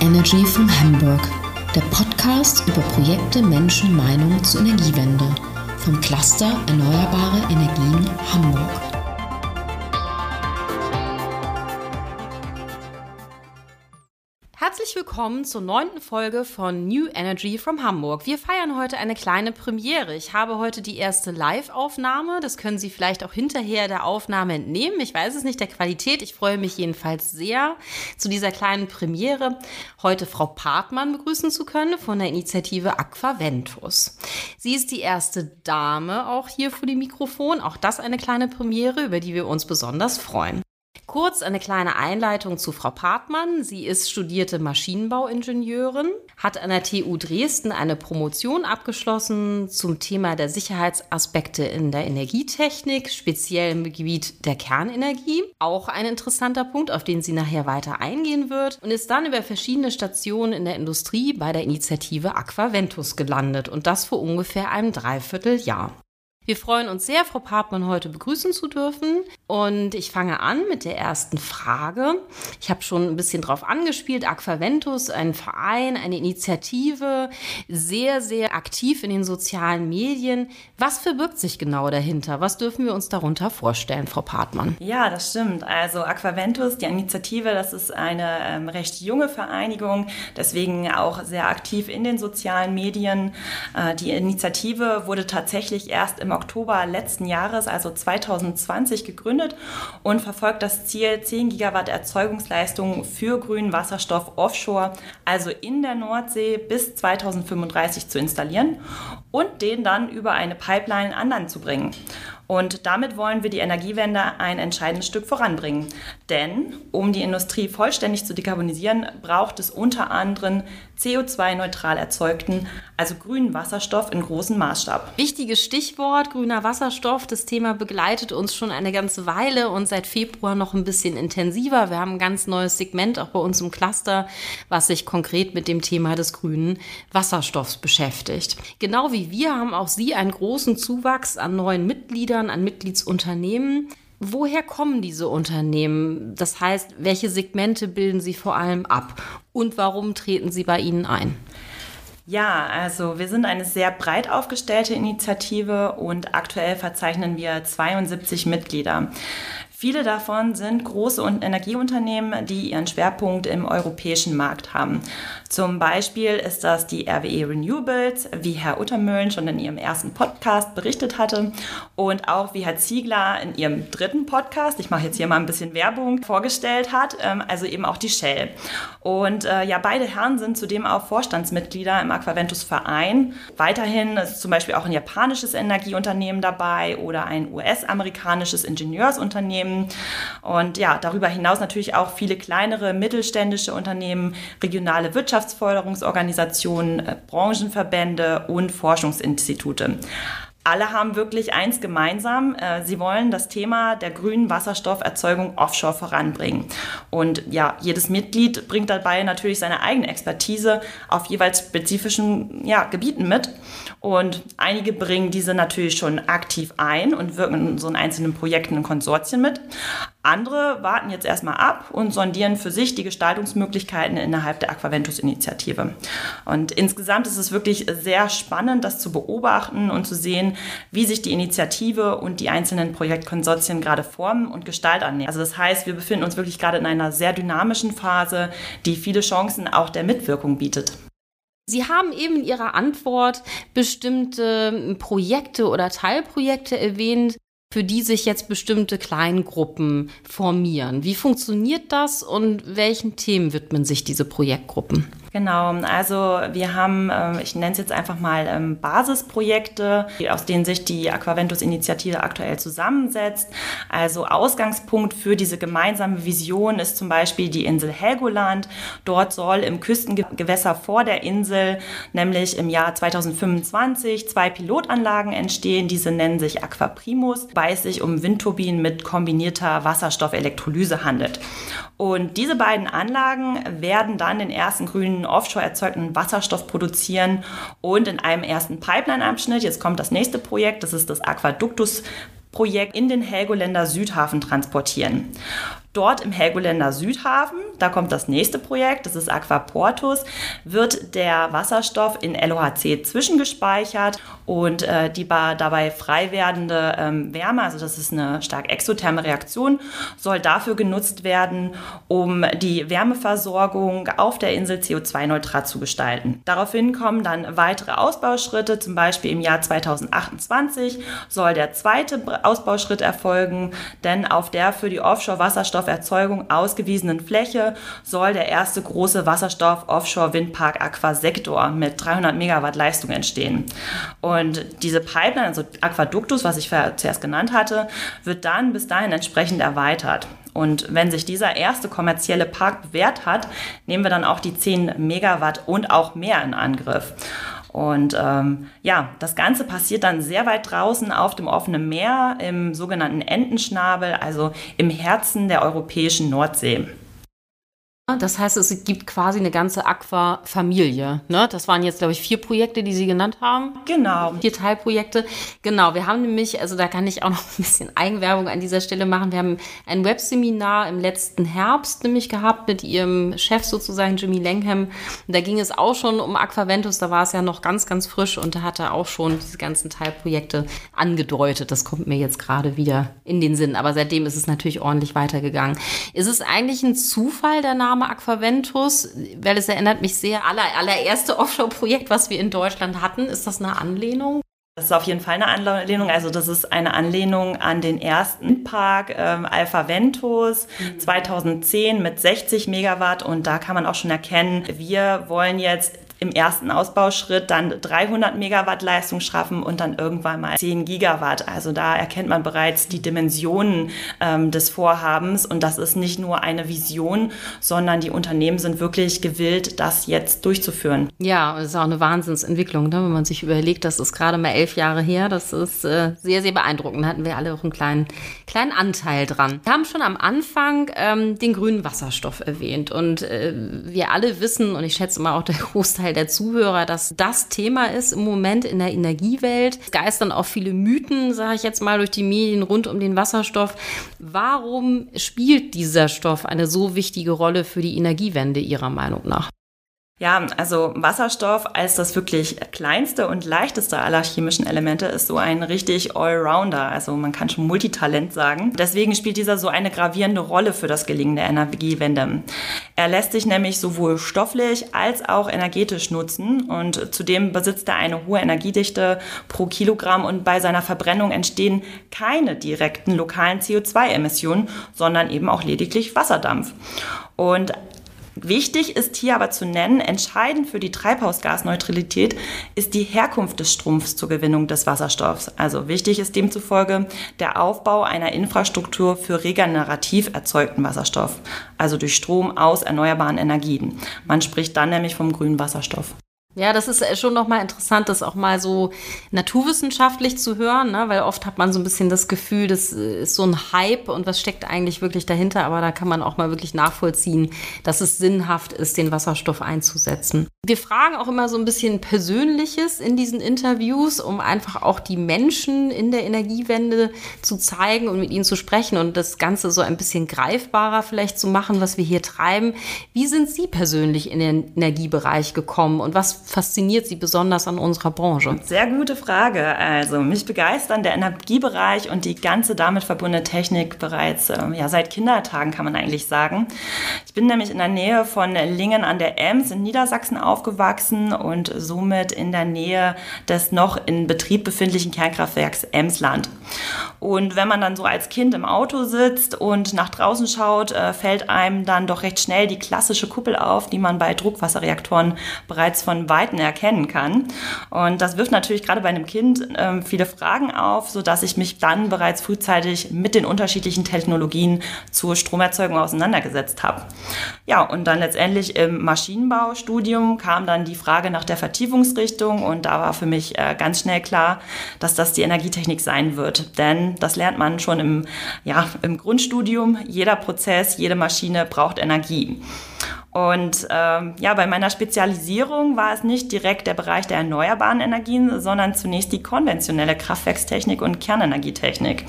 Energy from Hamburg, der Podcast über Projekte, Menschen, Meinungen zur Energiewende vom Cluster Erneuerbare Energien Hamburg. Herzlich willkommen zur neunten Folge von New Energy from Hamburg. Wir feiern heute eine kleine Premiere. Ich habe heute die erste Live-Aufnahme. Das können Sie vielleicht auch hinterher der Aufnahme entnehmen. Ich weiß es nicht der Qualität. Ich freue mich jedenfalls sehr, zu dieser kleinen Premiere heute Frau Partmann begrüßen zu können von der Initiative Aquaventus. Sie ist die erste Dame auch hier vor dem Mikrofon. Auch das eine kleine Premiere, über die wir uns besonders freuen. Kurz eine kleine Einleitung zu Frau Partmann. Sie ist studierte Maschinenbauingenieurin, hat an der TU Dresden eine Promotion abgeschlossen zum Thema der Sicherheitsaspekte in der Energietechnik, speziell im Gebiet der Kernenergie. Auch ein interessanter Punkt, auf den sie nachher weiter eingehen wird und ist dann über verschiedene Stationen in der Industrie bei der Initiative Aquaventus gelandet und das vor ungefähr einem Dreivierteljahr. Wir freuen uns sehr, Frau Papmann heute begrüßen zu dürfen. Und ich fange an mit der ersten Frage. Ich habe schon ein bisschen drauf angespielt. Aquaventus, ein Verein, eine Initiative, sehr, sehr aktiv in den sozialen Medien. Was verbirgt sich genau dahinter? Was dürfen wir uns darunter vorstellen, Frau Partmann? Ja, das stimmt. Also Aquaventus, die Initiative, das ist eine ähm, recht junge Vereinigung, deswegen auch sehr aktiv in den sozialen Medien. Äh, die Initiative wurde tatsächlich erst im Oktober letzten Jahres, also 2020, gegründet und verfolgt das Ziel, 10 Gigawatt Erzeugungsleistung für grünen Wasserstoff offshore, also in der Nordsee, bis 2035 zu installieren und den dann über eine Pipeline an Land zu bringen. Und damit wollen wir die Energiewende ein entscheidendes Stück voranbringen. Denn um die Industrie vollständig zu dekarbonisieren, braucht es unter anderem CO2-neutral erzeugten, also grünen Wasserstoff in großem Maßstab. Wichtiges Stichwort, grüner Wasserstoff. Das Thema begleitet uns schon eine ganze Weile und seit Februar noch ein bisschen intensiver. Wir haben ein ganz neues Segment auch bei uns im Cluster, was sich konkret mit dem Thema des grünen Wasserstoffs beschäftigt. Genau wie wir haben auch Sie einen großen Zuwachs an neuen Mitgliedern Mitgliedern, an Mitgliedsunternehmen. Woher kommen diese Unternehmen? Das heißt, welche Segmente bilden sie vor allem ab? Und warum treten sie bei Ihnen ein? Ja, also wir sind eine sehr breit aufgestellte Initiative und aktuell verzeichnen wir 72 Mitglieder. Viele davon sind große Energieunternehmen, die ihren Schwerpunkt im europäischen Markt haben. Zum Beispiel ist das die RWE Renewables, wie Herr Uttermühlen schon in ihrem ersten Podcast berichtet hatte und auch wie Herr Ziegler in ihrem dritten Podcast, ich mache jetzt hier mal ein bisschen Werbung, vorgestellt hat, ähm, also eben auch die Shell. Und äh, ja, beide Herren sind zudem auch Vorstandsmitglieder im Aquaventus Verein. Weiterhin ist zum Beispiel auch ein japanisches Energieunternehmen dabei oder ein US-amerikanisches Ingenieursunternehmen Unternehmen und ja, darüber hinaus natürlich auch viele kleinere mittelständische Unternehmen, regionale Wirtschaftsförderungsorganisationen, äh, Branchenverbände und Forschungsinstitute alle haben wirklich eins gemeinsam. Äh, sie wollen das Thema der grünen Wasserstofferzeugung offshore voranbringen. Und ja, jedes Mitglied bringt dabei natürlich seine eigene Expertise auf jeweils spezifischen ja, Gebieten mit. Und einige bringen diese natürlich schon aktiv ein und wirken in so einzelnen Projekten und Konsortien mit. Andere warten jetzt erstmal ab und sondieren für sich die Gestaltungsmöglichkeiten innerhalb der Aquaventus-Initiative. Und insgesamt ist es wirklich sehr spannend, das zu beobachten und zu sehen, wie sich die Initiative und die einzelnen Projektkonsortien gerade formen und Gestalt annehmen. Also das heißt, wir befinden uns wirklich gerade in einer sehr dynamischen Phase, die viele Chancen auch der Mitwirkung bietet. Sie haben eben in Ihrer Antwort bestimmte Projekte oder Teilprojekte erwähnt, für die sich jetzt bestimmte Kleingruppen formieren. Wie funktioniert das und welchen Themen widmen sich diese Projektgruppen? Genau, also wir haben, ähm, ich nenne es jetzt einfach mal ähm, Basisprojekte, aus denen sich die Aquaventus-Initiative aktuell zusammensetzt. Also Ausgangspunkt für diese gemeinsame Vision ist zum Beispiel die Insel Helgoland. Dort soll im Küstengewässer vor der Insel, nämlich im Jahr 2025, zwei Pilotanlagen entstehen. Diese nennen sich Aquaprimus, wobei es sich um Windturbinen mit kombinierter Wasserstoffelektrolyse handelt. Und diese beiden Anlagen werden dann den ersten grünen offshore erzeugten Wasserstoff produzieren und in einem ersten Pipeline-Abschnitt, jetzt kommt das nächste Projekt, das ist das Aquaductus Projekt in den Helgoländer Südhafen transportieren. Dort im Helgoländer Südhafen, da kommt das nächste Projekt, das ist Aquaportus, wird der Wasserstoff in LOHC zwischengespeichert und äh, die dabei frei werdende ähm, Wärme, also das ist eine stark exotherme Reaktion, soll dafür genutzt werden, um die Wärmeversorgung auf der Insel CO2-neutral zu gestalten. Daraufhin kommen dann weitere Ausbauschritte, zum Beispiel im Jahr 2028 soll der zweite Ausbauschritt erfolgen, denn auf der für die Offshore-Wasserstoff Wasserstofferzeugung ausgewiesenen Fläche soll der erste große Wasserstoff-Offshore-Windpark Aquasector mit 300 Megawatt Leistung entstehen. Und diese Pipeline, also Aquaductus, was ich zuerst genannt hatte, wird dann bis dahin entsprechend erweitert. Und wenn sich dieser erste kommerzielle Park bewährt hat, nehmen wir dann auch die 10 Megawatt und auch mehr in Angriff. Und ähm, ja, das Ganze passiert dann sehr weit draußen auf dem offenen Meer im sogenannten Entenschnabel, also im Herzen der europäischen Nordsee. Das heißt, es gibt quasi eine ganze Aqua-Familie. Ne? Das waren jetzt, glaube ich, vier Projekte, die Sie genannt haben. Genau. Vier Teilprojekte. Genau. Wir haben nämlich, also da kann ich auch noch ein bisschen Eigenwerbung an dieser Stelle machen. Wir haben ein Webseminar im letzten Herbst nämlich gehabt mit Ihrem Chef sozusagen, Jimmy Langham. Und da ging es auch schon um Aquaventus. Da war es ja noch ganz, ganz frisch und da hat er auch schon diese ganzen Teilprojekte angedeutet. Das kommt mir jetzt gerade wieder in den Sinn. Aber seitdem ist es natürlich ordentlich weitergegangen. Ist es eigentlich ein Zufall, der Name Name Aquaventus, weil es erinnert mich sehr, aller, allererste Offshore-Projekt, was wir in Deutschland hatten. Ist das eine Anlehnung? Das ist auf jeden Fall eine Anlehnung. Also das ist eine Anlehnung an den ersten Park ähm, Alpha Ventus mhm. 2010 mit 60 Megawatt. Und da kann man auch schon erkennen, wir wollen jetzt im ersten Ausbauschritt dann 300 Megawatt Leistung schaffen und dann irgendwann mal 10 Gigawatt. Also da erkennt man bereits die Dimensionen ähm, des Vorhabens und das ist nicht nur eine Vision, sondern die Unternehmen sind wirklich gewillt, das jetzt durchzuführen. Ja, es ist auch eine Wahnsinnsentwicklung, ne? wenn man sich überlegt, das ist gerade mal elf Jahre her. Das ist äh, sehr, sehr beeindruckend. Da hatten wir alle auch einen kleinen, kleinen Anteil dran. Wir haben schon am Anfang ähm, den grünen Wasserstoff erwähnt und äh, wir alle wissen, und ich schätze mal auch der Großteil Großteil der Zuhörer, dass das Thema ist im Moment in der Energiewelt. Es geistern auch viele Mythen, sage ich jetzt mal, durch die Medien rund um den Wasserstoff. Warum spielt dieser Stoff eine so wichtige Rolle für die Energiewende Ihrer Meinung nach? Ja, also Wasserstoff als das wirklich kleinste und leichteste aller chemischen Elemente ist so ein richtig Allrounder. Also man kann schon Multitalent sagen. Deswegen spielt dieser so eine gravierende Rolle für das Gelingen der Energiewende. Er lässt sich nämlich sowohl stofflich als auch energetisch nutzen und zudem besitzt er eine hohe Energiedichte pro Kilogramm und bei seiner Verbrennung entstehen keine direkten lokalen CO2-Emissionen, sondern eben auch lediglich Wasserdampf. Und Wichtig ist hier aber zu nennen, entscheidend für die Treibhausgasneutralität ist die Herkunft des Strumpfs zur Gewinnung des Wasserstoffs. Also wichtig ist demzufolge der Aufbau einer Infrastruktur für regenerativ erzeugten Wasserstoff, also durch Strom aus erneuerbaren Energien. Man spricht dann nämlich vom grünen Wasserstoff. Ja, das ist äh, schon nochmal interessant, das auch mal so naturwissenschaftlich zu hören, ne? weil oft hat man so ein bisschen das Gefühl, das äh, ist so ein Hype und was steckt eigentlich wirklich dahinter, aber da kann man auch mal wirklich nachvollziehen, dass es sinnhaft ist, den Wasserstoff einzusetzen. Wir fragen auch immer so ein bisschen Persönliches in diesen Interviews, um einfach auch die Menschen in der Energiewende zu zeigen und mit ihnen zu sprechen und das Ganze so ein bisschen greifbarer vielleicht zu machen, was wir hier treiben. Wie sind Sie persönlich in den Energiebereich gekommen und was fasziniert Sie besonders an unserer Branche? Sehr gute Frage. Also mich begeistern der Energiebereich und die ganze damit verbundene Technik bereits äh, ja, seit Kindertagen, kann man eigentlich sagen. Ich bin nämlich in der Nähe von Lingen an der Ems in Niedersachsen aufgewachsen und somit in der Nähe des noch in Betrieb befindlichen Kernkraftwerks Emsland. Und wenn man dann so als Kind im Auto sitzt und nach draußen schaut, äh, fällt einem dann doch recht schnell die klassische Kuppel auf, die man bei Druckwasserreaktoren bereits von Weitem erkennen kann. Und das wirft natürlich gerade bei einem Kind äh, viele Fragen auf, sodass ich mich dann bereits frühzeitig mit den unterschiedlichen Technologien zur Stromerzeugung auseinandergesetzt habe. Ja, und dann letztendlich im Maschinenbaustudium kam dann die Frage nach der Vertiefungsrichtung und da war für mich äh, ganz schnell klar, dass das die Energietechnik sein wird. Denn das lernt man schon im, ja, im Grundstudium. Jeder Prozess, jede Maschine braucht Energie. Und ähm, ja, bei meiner Spezialisierung war es nicht direkt der Bereich der erneuerbaren Energien, sondern zunächst die konventionelle Kraftwerkstechnik und Kernenergietechnik.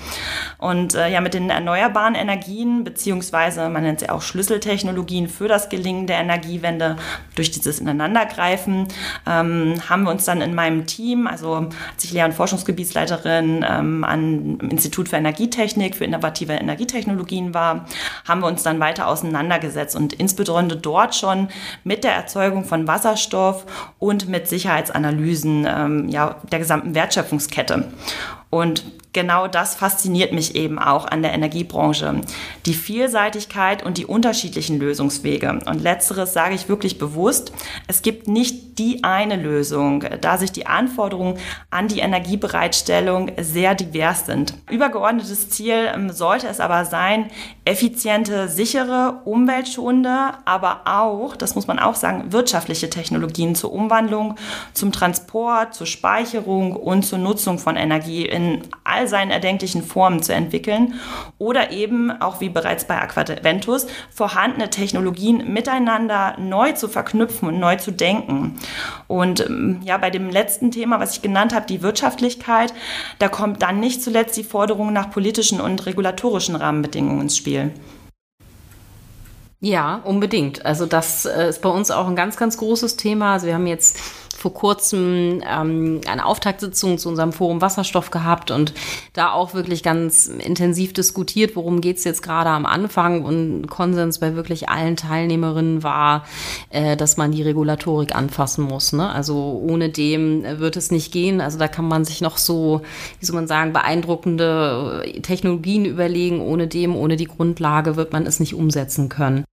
Und äh, ja, mit den erneuerbaren Energien, beziehungsweise man nennt sie auch Schlüsseltechnologien für das Gelingen der Energiewende durch dieses Ineinandergreifen, ähm, haben wir uns dann in meinem Team, also als ich Lehr- und Forschungsgebietsleiterin ähm, am Institut für Energietechnik, für innovative Energietechnologien war, haben wir uns dann weiter auseinandergesetzt und insbesondere dort schon mit der Erzeugung von Wasserstoff und mit Sicherheitsanalysen ähm, ja, der gesamten Wertschöpfungskette. Und genau das fasziniert mich eben auch an der Energiebranche. Die Vielseitigkeit und die unterschiedlichen Lösungswege. Und letzteres sage ich wirklich bewusst. Es gibt nicht die eine Lösung, da sich die Anforderungen an die Energiebereitstellung sehr divers sind. Übergeordnetes Ziel ähm, sollte es aber sein, effiziente, sichere, umweltschonende, aber auch, das muss man auch sagen, wirtschaftliche Technologien zur Umwandlung, zum Transport, zur Speicherung und zur Nutzung von Energie in all seinen erdenklichen Formen zu entwickeln oder eben, auch wie bereits bei Aquaventus, vorhandene Technologien miteinander neu zu verknüpfen und neu zu denken. Und ähm, ja, bei dem letzten Thema, was ich genannt habe, die Wirtschaftlichkeit, da kommt dann nicht zuletzt die Forderung nach politischen und regulatorischen Rahmenbedingungen ins Spiel. Ja, unbedingt. Also das äh, ist bei uns auch ein ganz, ganz großes Thema. Also wir haben jetzt vor kurzem ähm, eine Auftaktsitzung zu unserem Forum Wasserstoff gehabt und da auch wirklich ganz intensiv diskutiert, worum geht es jetzt gerade am Anfang. Und Konsens bei wirklich allen Teilnehmerinnen war, äh, dass man die Regulatorik anfassen muss. Ne? Also ohne dem wird es nicht gehen. Also da kann man sich noch so, wie soll man sagen, beeindruckende Technologien überlegen. Ohne dem, ohne die Grundlage wird man es nicht umsetzen können.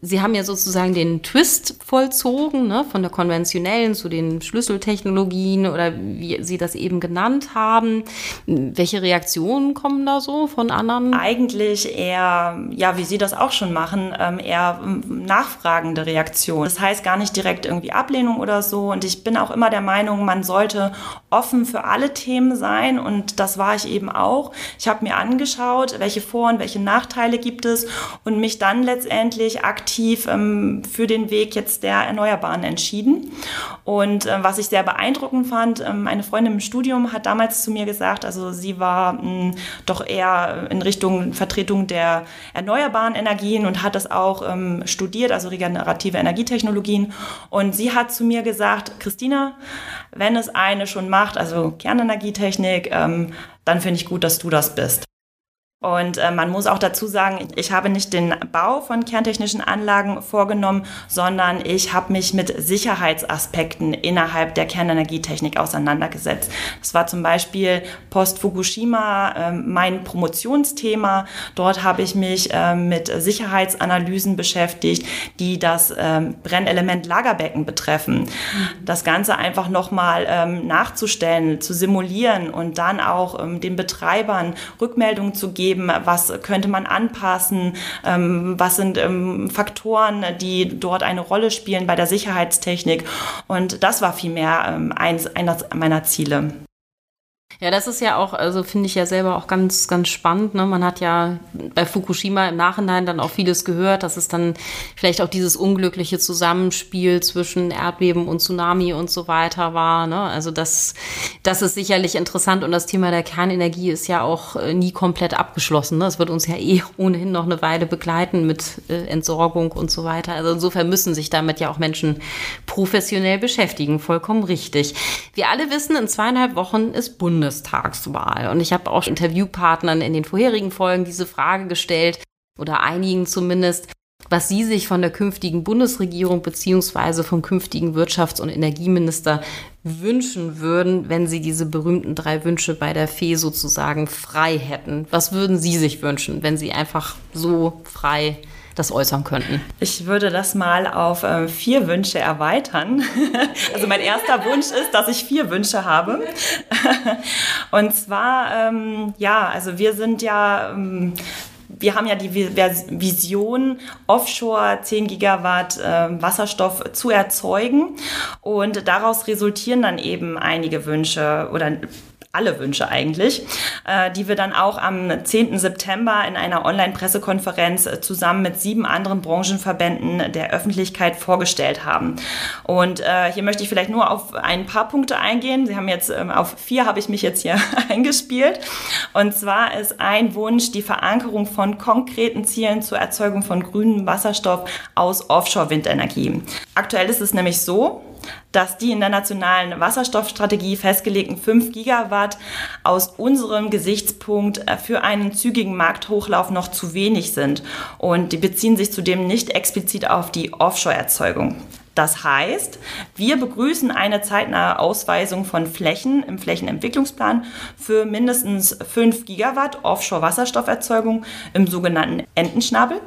Sie haben ja sozusagen den Twist vollzogen, ne, von der konventionellen zu den Schlüsseltechnologien oder wie Sie das eben genannt haben. Welche Reaktionen kommen da so von anderen? Eigentlich eher, ja, wie Sie das auch schon machen, ähm, eher ähm, nachfragende Reaktionen. Das heißt gar nicht direkt irgendwie Ablehnung oder so. Und ich bin auch immer der Meinung, man sollte offen für alle Themen sein. Und das war ich eben auch. Ich habe mir angeschaut, welche Vor- und welche Nachteile gibt es und mich dann letztendlich aktiv aktiv ähm, für den Weg jetzt der Erneuerbaren entschieden. Und äh, was ich sehr beeindruckend fand, ähm, eine Freundin im Studium hat damals zu mir gesagt, also sie war mh, hm, doch eher in Richtung Vertretung der erneuerbaren Energien und hat das auch ähm, studiert, also regenerative Energietechnologien. Und sie hat zu mir gesagt, Christina, wenn es eine schon macht, also Kernenergietechnik, ähm, dann finde ich gut, dass du das bist. Und äh, man muss auch dazu sagen, ich habe nicht den Bau von kerntechnischen Anlagen vorgenommen, sondern ich habe mich mit Sicherheitsaspekten innerhalb der Kernenergietechnik auseinandergesetzt. Das war zum Beispiel Post-Fukushima äh, mein Promotionsthema. Dort habe ich mich äh, mit Sicherheitsanalysen beschäftigt, die das ähm, Brennelement Lagerbecken betreffen. Das Ganze einfach nochmal ähm, nachzustellen, zu simulieren und dann auch ähm, den Betreibern Rückmeldungen zu geben geben, was könnte man anpassen, ähm, was sind ähm, Faktoren, die dort eine Rolle spielen bei der Sicherheitstechnik. Und das war vielmehr ähm, eines, eines meiner Ziele. Ja, das ist ja auch, also finde ich ja selber auch ganz, ganz spannend. Ne? Man hat ja bei Fukushima im Nachhinein dann auch vieles gehört, dass es dann vielleicht auch dieses unglückliche Zusammenspiel zwischen Erdbeben und Tsunami und so weiter war. Ne? Also das, das ist sicherlich interessant und das Thema der Kernenergie ist ja auch äh, nie komplett abgeschlossen. Ne? Es wird uns ja eh ohnehin noch eine Weile begleiten mit äh, Entsorgung und so weiter. Also insofern müssen sich damit ja auch Menschen professionell beschäftigen. Vollkommen richtig. Wir alle wissen, in zweieinhalb Wochen ist Bundes Bundestagswahl. Und ich habe auch Interviewpartnern in den vorherigen Folgen diese Frage gestellt, oder einigen zumindest, was sie sich von der künftigen Bundesregierung beziehungsweise vom künftigen Wirtschafts- und Energieminister wünschen würden, wenn sie diese berühmten drei Wünsche bei der Fee sozusagen frei hätten. Was würden Sie sich wünschen, wenn Sie einfach so frei das äußern könnten? Ich würde das mal auf äh, vier Wünsche erweitern. also mein erster Wunsch ist, dass ich vier Wünsche habe. Und zwar, ähm, ja, also wir sind ja ähm, wir haben ja die Vision, offshore 10 Gigawatt äh, Wasserstoff zu erzeugen. Und daraus resultieren dann eben einige Wünsche oder alle Wünsche eigentlich, äh, die wir dann auch am 10. September in einer Online-Pressekonferenz äh, zusammen mit sieben anderen Branchenverbänden der Öffentlichkeit vorgestellt haben. Und äh, hier möchte ich vielleicht nur auf ein paar Punkte eingehen. Sie haben jetzt ähm, auf vier habe ich mich jetzt hier eingespielt. Und zwar ist ein Wunsch die Verankerung von konkreten Zielen zur Erzeugung von grünem Wasserstoff aus Offshore-Windenergie. Aktuell ist es nämlich so, dass die in der nationalen Wasserstoffstrategie festgelegten 5 Gigawatt aus unserem Gesichtspunkt äh, für einen zügigen Markthochlauf noch zu wenig sind. Und die beziehen sich zudem nicht explizit auf die Offshore-Erzeugung. Das heißt, wir begrüßen eine zeitnahe Ausweisung von Flächen im Flächenentwicklungsplan für mindestens 5 Gigawatt Offshore-Wasserstofferzeugung im sogenannten Entenschnabel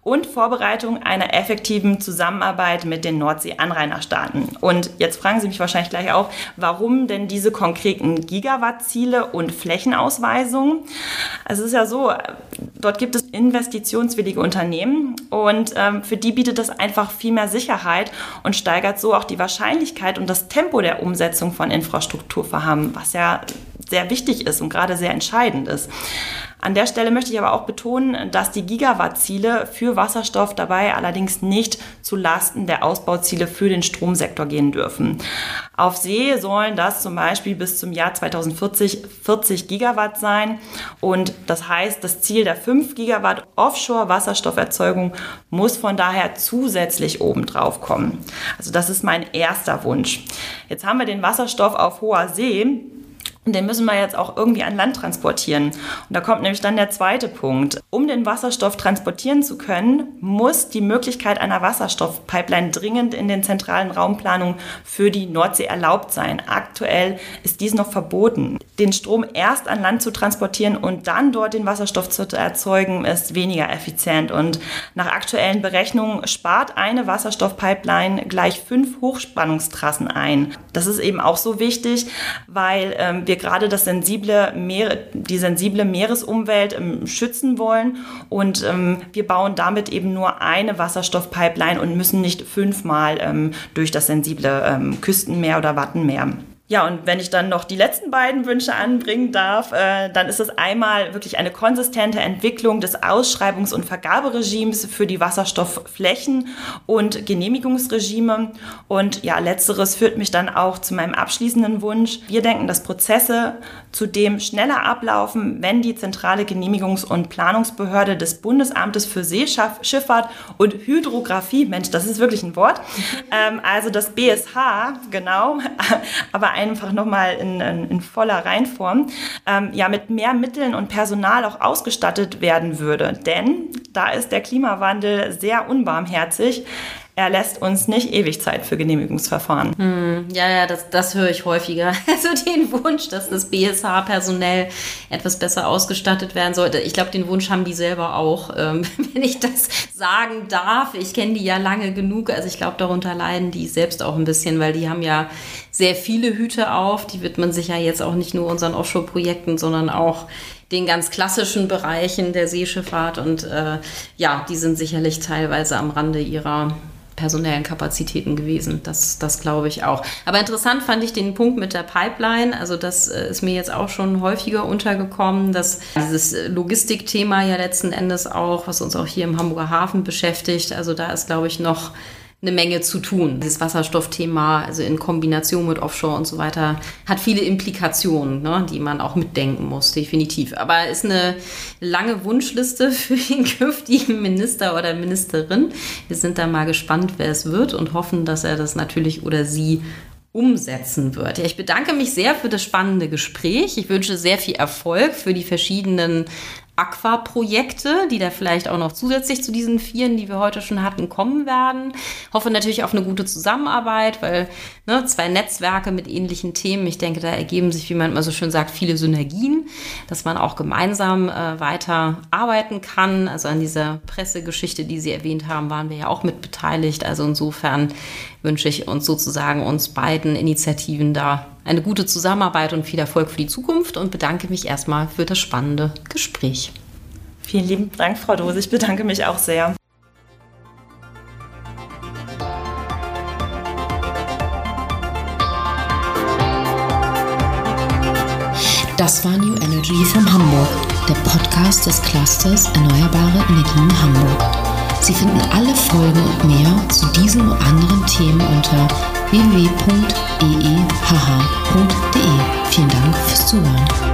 und Vorbereitung einer effektiven Zusammenarbeit mit den Nordsee-Anrainerstaaten. Und jetzt fragen Sie mich wahrscheinlich gleich auch, warum denn diese konkreten Gigawatt-Ziele und Flächenausweisungen? Also es ist ja so, dort gibt es investitionswillige Unternehmen und ähm, für die bietet das einfach viel mehr Sicherheit und steigert so auch die Wahrscheinlichkeit und das Tempo der Umsetzung von Infrastrukturvorhaben, was ja sehr wichtig ist und gerade sehr entscheidend ist. An der Stelle möchte ich aber auch betonen, dass die Gigawatt-Ziele für Wasserstoff dabei allerdings nicht zu Lasten der Ausbauziele für den Stromsektor gehen dürfen. Auf See sollen das zum Beispiel bis zum Jahr 2040 40 Gigawatt sein. Und das heißt, das Ziel der 5 Gigawatt Offshore-Wasserstofferzeugung muss von daher zusätzlich obendrauf kommen. Also das ist mein erster Wunsch. Jetzt haben wir den Wasserstoff auf hoher See und den müssen wir jetzt auch irgendwie an Land transportieren. Und da kommt nämlich dann der zweite Punkt. Um den Wasserstoff transportieren zu können, muss die Möglichkeit einer Wasserstoffpipeline dringend in den zentralen Raumplanungen für die Nordsee erlaubt sein. Aktuell ist dies noch verboten. Den Strom erst an Land zu transportieren und dann dort den Wasserstoff zu erzeugen, ist weniger effizient. Und nach aktuellen Berechnungen spart eine Wasserstoffpipeline gleich fünf Hochspannungstrassen ein. Das ist eben auch so wichtig, weil ähm, wir gerade das sensible Meer, die sensible Meeresumwelt ähm, schützen wollen. Und ähm, wir bauen damit eben nur eine Wasserstoffpipeline und müssen nicht fünfmal ähm, durch das sensible ähm, Küstenmeer oder Wattenmeer. Ja, und wenn ich dann noch die letzten beiden Wünsche anbringen darf, äh, dann ist es einmal wirklich eine konsistente Entwicklung des Ausschreibungs- und Vergaberegimes für die Wasserstoffflächen und Genehmigungsregime. Und ja, letzteres führt mich dann auch zu meinem abschließenden Wunsch. Wir denken, dass Prozesse zudem schneller ablaufen, wenn die zentrale Genehmigungs- und Planungsbehörde des Bundesamtes für Seeschifffahrt und Hydrographie, Mensch, das ist wirklich ein Wort, ähm, also das BSH, genau, aber einfach nochmal in, in, in voller Reinform, ähm, ja mit mehr Mitteln und Personal auch ausgestattet werden würde. Denn da ist der Klimawandel sehr unbarmherzig er lässt uns nicht ewig Zeit für Genehmigungsverfahren. Hm, ja, ja, das, das höre ich häufiger. Also den Wunsch, dass das BSH personell etwas besser ausgestattet werden sollte. Ich glaube, den Wunsch haben die selber auch, ähm, wenn ich das sagen darf. Ich kenne die ja lange genug. Also ich glaube, darunter leiden die selbst auch ein bisschen, weil die haben ja sehr viele Hüte auf. Die wird man sich ja jetzt auch nicht nur unseren Offshore-Projekten, sondern auch den ganz klassischen Bereichen der Seeschifffahrt. Und äh, ja, die sind sicherlich teilweise am Rande ihrer personellen Kapazitäten gewesen. Das, das glaube ich auch. Aber interessant fand ich den Punkt mit der Pipeline. Also das äh, ist mir jetzt auch schon häufiger untergekommen, dass dieses Logistikthema ja letzten Endes auch, was uns auch hier im Hamburger Hafen beschäftigt, also da ist, glaube ich, noch eine Menge zu tun. Dieses Wasserstoffthema, also in Kombination mit Offshore und so weiter, hat viele Implikationen, ne, die man auch mitdenken muss, definitiv. Aber ist eine lange Wunschliste für den künftigen Minister oder Ministerin. Wir sind da mal gespannt, wer es wird und hoffen, dass er das natürlich oder sie umsetzen wird. Ja, ich bedanke mich sehr für das spannende Gespräch. Ich wünsche sehr viel Erfolg für die verschiedenen Aqua-Projekte, die da vielleicht auch noch zusätzlich zu diesen vieren, die wir heute schon hatten, kommen werden. Hoffe natürlich auf eine gute Zusammenarbeit, weil ne, zwei Netzwerke mit ähnlichen Themen, ich denke, da ergeben sich, wie man immer so schön sagt, viele Synergien, dass man auch gemeinsam äh, weiter arbeiten kann. Also an dieser Pressegeschichte, die Sie erwähnt haben, waren wir ja auch mit beteiligt. Also insofern wünsche ich uns sozusagen uns beiden Initiativen da eine gute Zusammenarbeit und viel Erfolg für die Zukunft und bedanke mich erstmal für das spannende Gespräch. Vielen lieben Dank, Frau Dose. Ich bedanke mich auch sehr. Das war New Energy from Hamburg, der Podcast des Clusters Erneuerbare Energien Hamburg. Sie finden alle Folgen und mehr zu diesem und anderen Themen unter www.eehh.de. Vielen Dank fürs Zuhören.